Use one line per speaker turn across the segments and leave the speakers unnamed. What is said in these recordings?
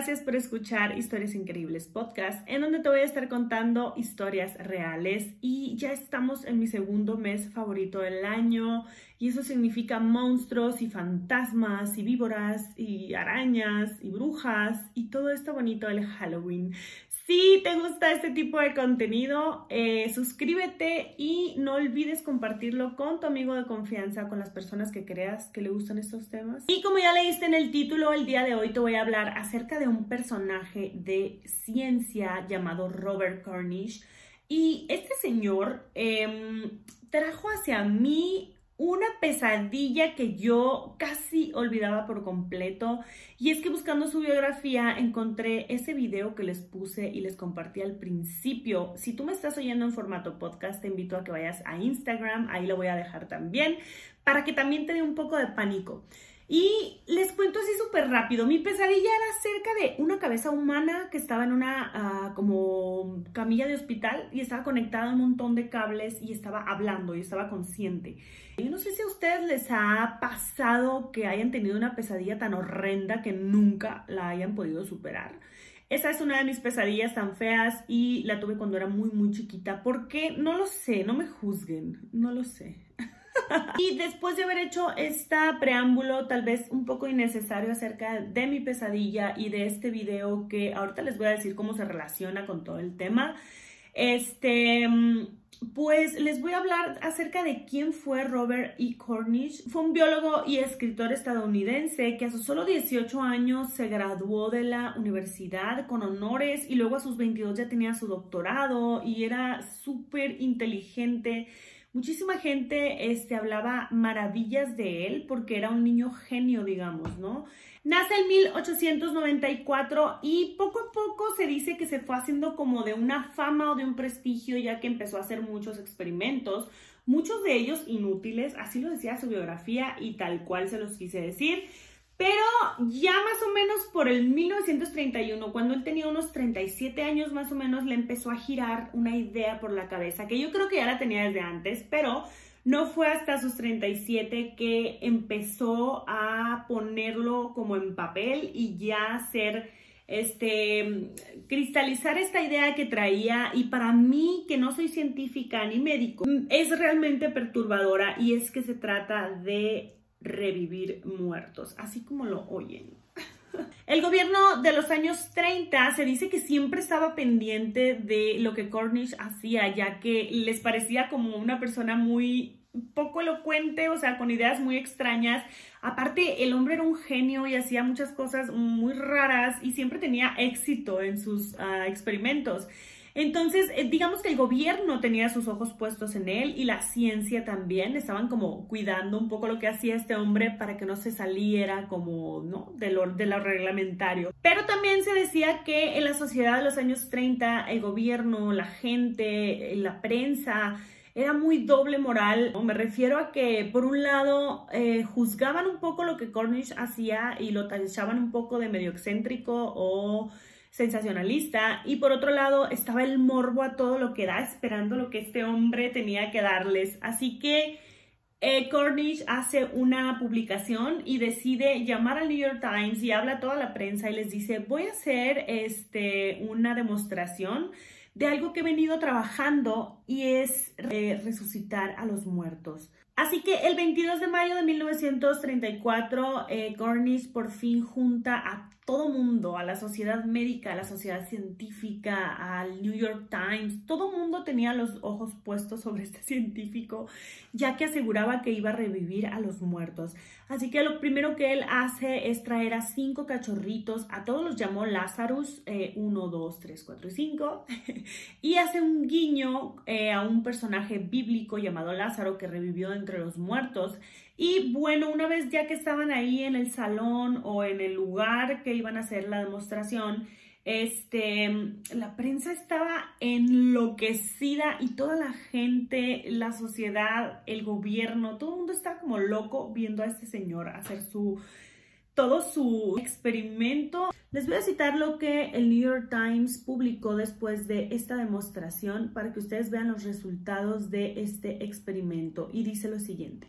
gracias por escuchar Historias Increíbles Podcast, en donde te voy a estar contando historias reales y ya estamos en mi segundo mes favorito del año y eso significa monstruos y fantasmas y víboras y arañas y brujas y todo esto bonito del Halloween. Si te gusta este tipo de contenido, eh, suscríbete y no olvides compartirlo con tu amigo de confianza, con las personas que creas que le gustan estos temas. Y como ya leíste en el título, el día de hoy te voy a hablar acerca de un personaje de ciencia llamado Robert Cornish. Y este señor em, trajo hacia mí una pesadilla que yo casi olvidaba por completo. Y es que buscando su biografía encontré ese video que les puse y les compartí al principio. Si tú me estás oyendo en formato podcast, te invito a que vayas a Instagram, ahí lo voy a dejar también, para que también te dé un poco de pánico. Y les cuento así súper rápido, mi pesadilla era acerca de una cabeza humana que estaba en una ah, como camilla de hospital y estaba conectada a un montón de cables y estaba hablando y estaba consciente. Yo no sé si a ustedes les ha pasado que hayan tenido una pesadilla tan horrenda que nunca la hayan podido superar. Esa es una de mis pesadillas tan feas y la tuve cuando era muy, muy chiquita. ¿Por qué? No lo sé, no me juzguen, no lo sé. y después de haber hecho este preámbulo tal vez un poco innecesario acerca de mi pesadilla y de este video que ahorita les voy a decir cómo se relaciona con todo el tema, este, pues les voy a hablar acerca de quién fue Robert E. Cornish. Fue un biólogo y escritor estadounidense que a sus solo 18 años se graduó de la universidad con honores y luego a sus 22 ya tenía su doctorado y era súper inteligente muchísima gente este, hablaba maravillas de él porque era un niño genio, digamos, ¿no? Nace en 1894 y poco a poco se dice que se fue haciendo como de una fama o de un prestigio ya que empezó a hacer muchos experimentos, muchos de ellos inútiles, así lo decía su biografía y tal cual se los quise decir. Pero ya más o menos por el 1931, cuando él tenía unos 37 años más o menos, le empezó a girar una idea por la cabeza, que yo creo que ya la tenía desde antes, pero no fue hasta sus 37 que empezó a ponerlo como en papel y ya hacer este, cristalizar esta idea que traía. Y para mí, que no soy científica ni médico, es realmente perturbadora y es que se trata de revivir muertos, así como lo oyen. El gobierno de los años 30 se dice que siempre estaba pendiente de lo que Cornish hacía, ya que les parecía como una persona muy poco elocuente, o sea, con ideas muy extrañas. Aparte, el hombre era un genio y hacía muchas cosas muy raras y siempre tenía éxito en sus ah, experimentos. Entonces, eh, digamos que el gobierno tenía sus ojos puestos en él y la ciencia también. Estaban como cuidando un poco lo que hacía este hombre para que no se saliera como, ¿no? De lo, de lo reglamentario. Pero también se decía que en la sociedad de los años 30, el gobierno, la gente, la prensa, era muy doble moral. Me refiero a que, por un lado, eh, juzgaban un poco lo que Cornish hacía y lo tachaban un poco de medio excéntrico o sensacionalista y por otro lado estaba el morbo a todo lo que da esperando lo que este hombre tenía que darles. Así que eh, Cornish hace una publicación y decide llamar al New York Times y habla a toda la prensa y les dice voy a hacer este, una demostración de algo que he venido trabajando y es eh, resucitar a los muertos. Así que el 22 de mayo de 1934, eh, Cornish por fin junta a todo mundo, a la sociedad médica, a la sociedad científica, al New York Times, todo mundo tenía los ojos puestos sobre este científico, ya que aseguraba que iba a revivir a los muertos. Así que lo primero que él hace es traer a cinco cachorritos, a todos los llamó Lazarus, 1, 2, 3, 4 y 5, y hace un guiño eh, a un personaje bíblico llamado Lázaro que revivió los muertos y bueno, una vez ya que estaban ahí en el salón o en el lugar que iban a hacer la demostración, este, la prensa estaba enloquecida y toda la gente, la sociedad, el gobierno, todo el mundo estaba como loco viendo a este señor hacer su todo su experimento. Les voy a citar lo que el New York Times publicó después de esta demostración para que ustedes vean los resultados de este experimento y dice lo siguiente.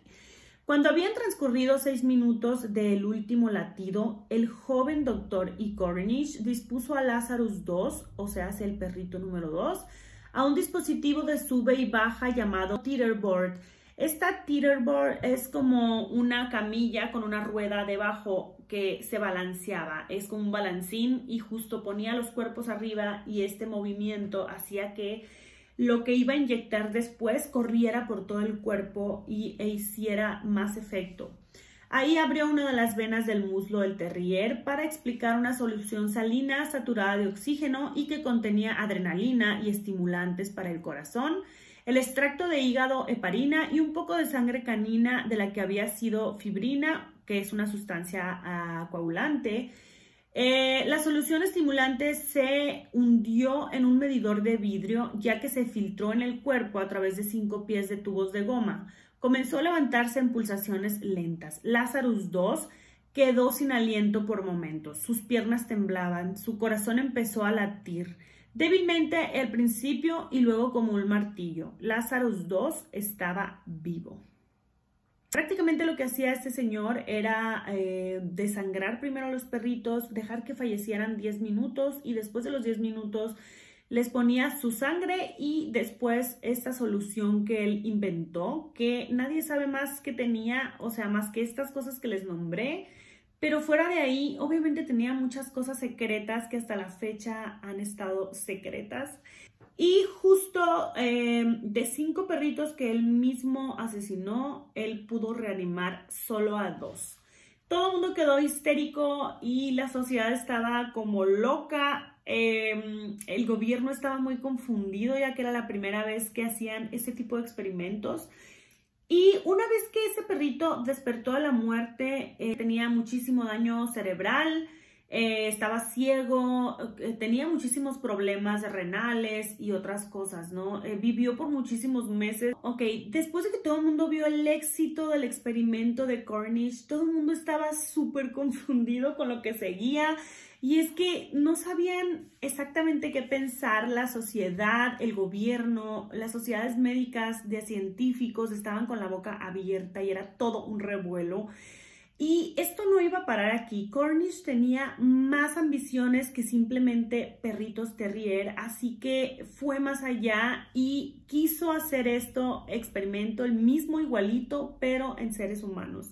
Cuando habían transcurrido seis minutos del último latido, el joven doctor E. Cornish dispuso a Lazarus II, o sea, el perrito número 2, a un dispositivo de sube y baja llamado teeterboard. Esta teeterboard es como una camilla con una rueda debajo que se balanceaba. Es como un balancín y justo ponía los cuerpos arriba y este movimiento hacía que lo que iba a inyectar después corriera por todo el cuerpo y, e hiciera más efecto. Ahí abrió una de las venas del muslo del terrier para explicar una solución salina saturada de oxígeno y que contenía adrenalina y estimulantes para el corazón, el extracto de hígado heparina y un poco de sangre canina de la que había sido fibrina, que es una sustancia coagulante, eh, la solución estimulante se hundió en un medidor de vidrio ya que se filtró en el cuerpo a través de cinco pies de tubos de goma. Comenzó a levantarse en pulsaciones lentas. Lazarus II quedó sin aliento por momentos. Sus piernas temblaban, su corazón empezó a latir. Débilmente al principio y luego como un martillo. Lazarus II estaba vivo. Prácticamente lo que hacía este señor era eh, desangrar primero a los perritos, dejar que fallecieran 10 minutos y después de los 10 minutos les ponía su sangre y después esta solución que él inventó, que nadie sabe más que tenía, o sea, más que estas cosas que les nombré. Pero fuera de ahí, obviamente tenía muchas cosas secretas que hasta la fecha han estado secretas. Y justo em, de cinco perritos que él mismo asesinó, él pudo reanimar solo a dos. Todo el mundo quedó histérico y la sociedad estaba como loca. Em, el gobierno estaba muy confundido ya que era la primera vez que hacían este tipo de experimentos. Y una vez que ese perrito despertó a la muerte, eh, tenía muchísimo daño cerebral, eh, estaba ciego, eh, tenía muchísimos problemas renales y otras cosas, ¿no? Vivió por muchísimos meses. Ok, después de que todo el mundo vio el éxito del experimento de Cornish, todo el mundo estaba súper confundido con lo que seguía. Y es que no sabían exactamente qué pensar la sociedad, el gobierno, las sociedades médicas de científicos estaban con la boca abierta y era todo un revuelo. Y esto no iba a parar aquí. Cornish tenía más ambiciones que simplemente perritos terrier, así que fue más allá y quiso hacer esto, experimento, el mismo igualito, pero en seres humanos.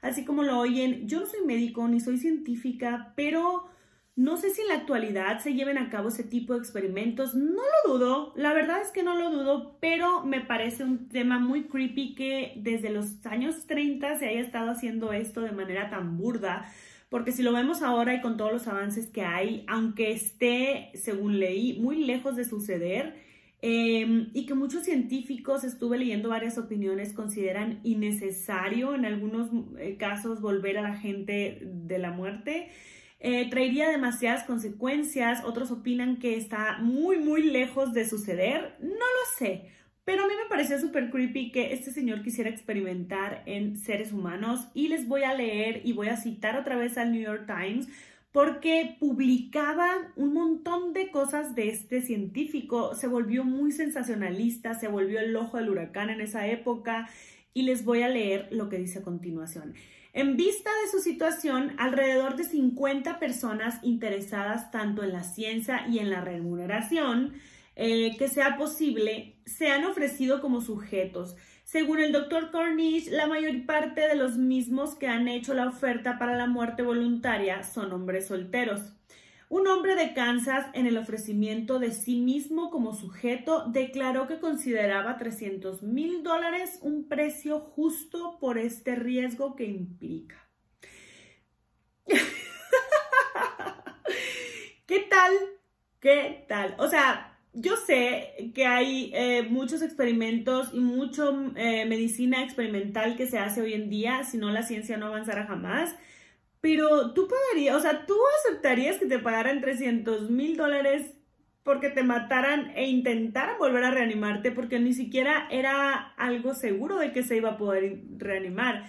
Así como lo oyen, yo no soy médico ni soy científica, pero no sé si en la actualidad se lleven a cabo ese tipo de experimentos, no lo dudo, la verdad es que no lo dudo, pero me parece un tema muy creepy que desde los años 30 se haya estado haciendo esto de manera tan burda, porque si lo vemos ahora y con todos los avances que hay, aunque esté, según leí, muy lejos de suceder, em, y que muchos científicos, estuve leyendo varias opiniones, consideran innecesario en algunos eh, casos volver a la gente de la muerte, eh, traería demasiadas consecuencias, otros opinan que está muy, muy lejos de suceder, no lo sé, pero a mí me pareció súper creepy que este señor quisiera experimentar en seres humanos y les voy a leer y voy a citar otra vez al New York Times porque publicaban un montón de cosas de este científico, se volvió muy sensacionalista, se volvió el ojo del huracán en esa época y les voy a leer lo que dice a continuación. En vista de su situación, alrededor de 50 personas interesadas tanto en la ciencia y en la remuneración eh, que sea posible se han ofrecido como sujetos. Según el doctor Cornish, la mayor parte de los mismos que han hecho la oferta para la muerte voluntaria son hombres solteros. Un hombre de Kansas, en el ofrecimiento de sí mismo como sujeto, declaró que consideraba 300 mil dólares un precio justo por este riesgo que implica. ¿Qué tal? ¿Qué tal? O sea, yo sé que hay eh, muchos experimentos y mucha eh, medicina experimental que se hace hoy en día, si no la ciencia no avanzará jamás. Pero tú pagarías, o sea, tú aceptarías que te pagaran 300 mil dólares porque te mataran e intentaran volver a reanimarte porque ni siquiera era algo seguro de que se iba a poder reanimar.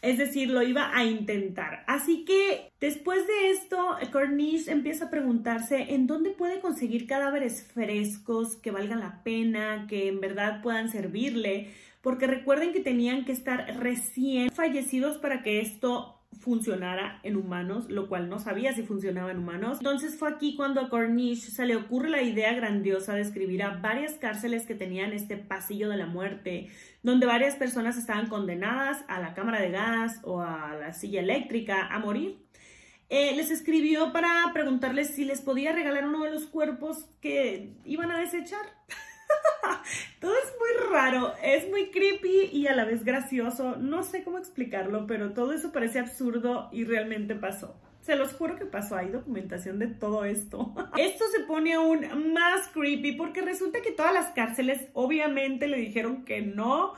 Es decir, lo iba a intentar. Así que después de esto, Cornish empieza a preguntarse en dónde puede conseguir cadáveres frescos que valgan la pena, que en verdad puedan servirle, porque recuerden que tenían que estar recién fallecidos para que esto funcionara en humanos, lo cual no sabía si funcionaba en humanos. Entonces fue aquí cuando a Cornish se le ocurre la idea grandiosa de escribir a varias cárceles que tenían este pasillo de la muerte, donde varias personas estaban condenadas a la cámara de gas o a la silla eléctrica a morir. Eh, les escribió para preguntarles si les podía regalar uno de los cuerpos que iban a desechar. Todo raro, es muy creepy y a la vez gracioso. No sé cómo explicarlo, pero todo eso parece absurdo y realmente pasó. Se los juro que pasó, hay documentación de todo esto. Esto se pone aún más creepy porque resulta que todas las cárceles obviamente le dijeron que no.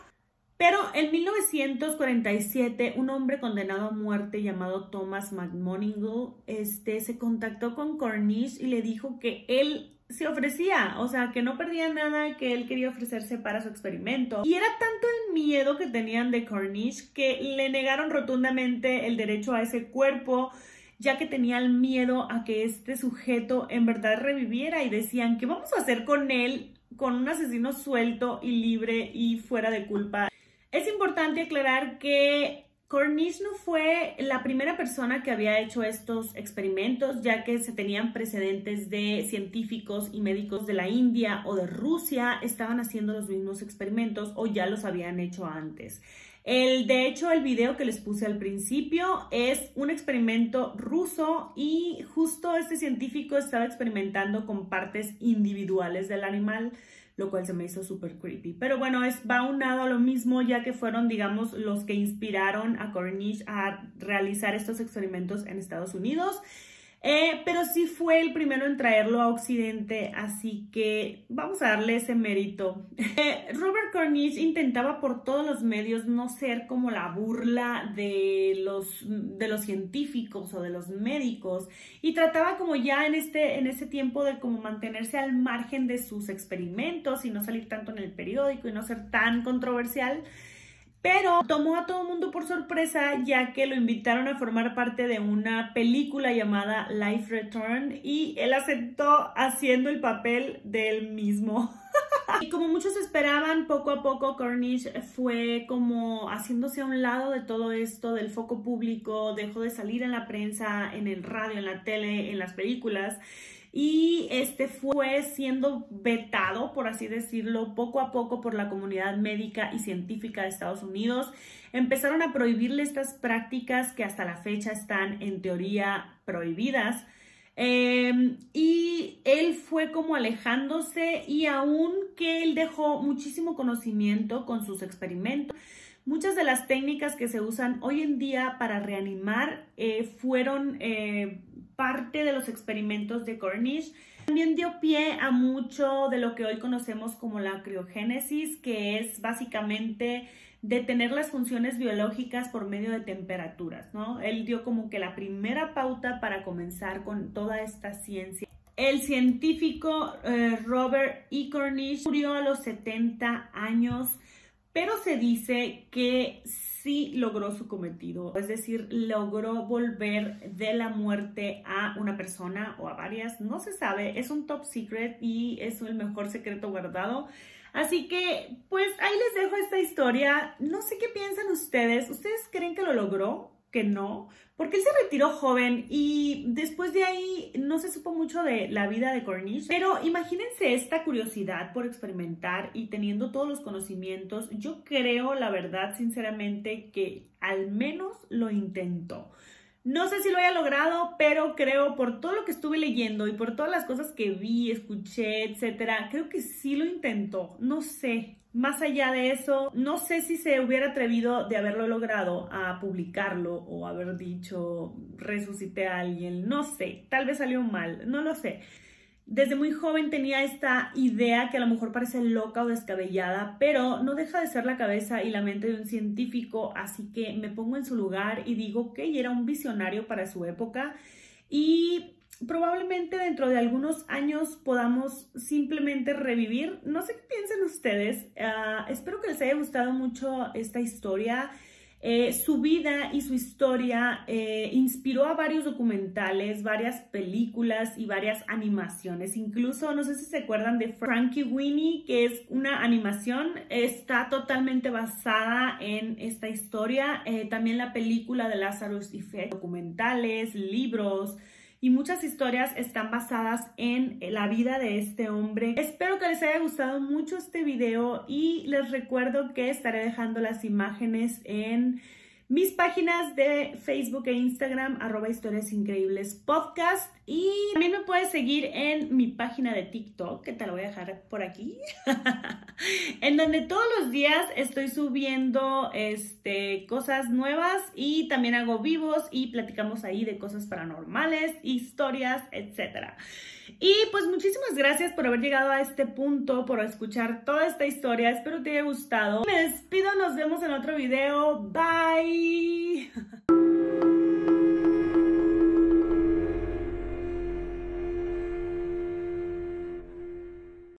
Pero en 1947 un hombre condenado a muerte llamado Thomas McMonigle este, se contactó con Cornish y le dijo que él se ofrecía, o sea, que no perdía nada, que él quería ofrecerse para su experimento. Y era tanto el miedo que tenían de Cornish que le negaron rotundamente el derecho a ese cuerpo, ya que tenían miedo a que este sujeto en verdad reviviera y decían, ¿qué vamos a hacer con él, con un asesino suelto y libre y fuera de culpa? Es importante aclarar que Cornish no fue la primera persona que había hecho estos experimentos, ya que se tenían precedentes de científicos y médicos de la India o de Rusia estaban haciendo los mismos experimentos o ya los habían hecho antes. El, de hecho, el video que les puse al principio es un experimento ruso y justo este científico estaba experimentando con partes individuales del animal lo cual se me hizo súper creepy. Pero bueno, es, va unado a lo mismo ya que fueron, digamos, los que inspiraron a Cornish a realizar estos experimentos en Estados Unidos. Eh, pero sí fue el primero en traerlo a Occidente, así que vamos a darle ese mérito. Eh, Robert Cornish intentaba por todos los medios no ser como la burla de los, de los científicos o de los médicos y trataba como ya en este, en ese tiempo de como mantenerse al margen de sus experimentos y no salir tanto en el periódico y no ser tan controversial. Pero tomó a todo el mundo por sorpresa ya que lo invitaron a formar parte de una película llamada Life Return y él aceptó haciendo el papel del mismo. y como muchos esperaban, poco a poco Cornish fue como haciéndose a un lado de todo esto, del foco público, dejó de salir en la prensa, en el radio, en la tele, en las películas y este fue siendo vetado, por así decirlo, poco a poco por la comunidad médica y científica de Estados Unidos. Empezaron a prohibirle estas prácticas que hasta la fecha están en teoría prohibidas. Em, y él fue como alejándose y aún que él dejó muchísimo conocimiento con sus experimentos, muchas de las técnicas que se usan hoy en día para reanimar eh, fueron eh, parte de los experimentos de Cornish. También dio pie a mucho de lo que hoy conocemos como la criogénesis, que es básicamente detener las funciones biológicas por medio de temperaturas, ¿no? Él dio como que la primera pauta para comenzar con toda esta ciencia. El científico eh, Robert E. Cornish murió a los 70 años pero se dice que sí logró su cometido, es decir, logró volver de la muerte a una persona o a varias, no se sabe, es un top secret y es el mejor secreto guardado. Así que, pues ahí les dejo esta historia. No sé qué piensan ustedes. ¿Ustedes creen que lo logró? Que no, porque él se retiró joven y después de ahí no se supo mucho de la vida de Cornish. Pero imagínense esta curiosidad por experimentar y teniendo todos los conocimientos. Yo creo, la verdad, sinceramente, que al menos lo intentó. No sé si lo haya logrado, pero creo por todo lo que estuve leyendo y por todas las cosas que vi, escuché, etcétera, creo que sí lo intentó. No sé, más allá de eso, no sé si se hubiera atrevido de haberlo logrado a publicarlo o haber dicho resucité a alguien, no sé, tal vez salió mal, no lo sé. Desde muy joven tenía esta idea que a lo mejor parece loca o descabellada, pero no deja de ser la cabeza y la mente de un científico, así que me pongo en su lugar y digo que era un visionario para su época y probablemente dentro de algunos años podamos simplemente revivir. No sé qué piensen ustedes. Ah, espero que les haya gustado mucho esta historia. Eh, su vida y su historia eh, inspiró a varios documentales, varias películas y varias animaciones. Incluso, no sé si se acuerdan de Frankie Winnie, que es una animación, está totalmente basada en esta historia. Eh, también la película de Lazarus Effect, documentales, libros y muchas historias están basadas en la vida de este hombre. Espero que les haya gustado mucho este video y les recuerdo que estaré dejando las imágenes en mis páginas de Facebook e Instagram, arroba historias increíbles podcast. Y también me puedes seguir en mi página de TikTok, que te la voy a dejar por aquí, en donde todos los días estoy subiendo este, cosas nuevas y también hago vivos y platicamos ahí de cosas paranormales, historias, etc. Y pues muchísimas gracias por haber llegado a este punto, por escuchar toda esta historia. Espero te haya gustado. Me despido, nos vemos en otro video. Bye.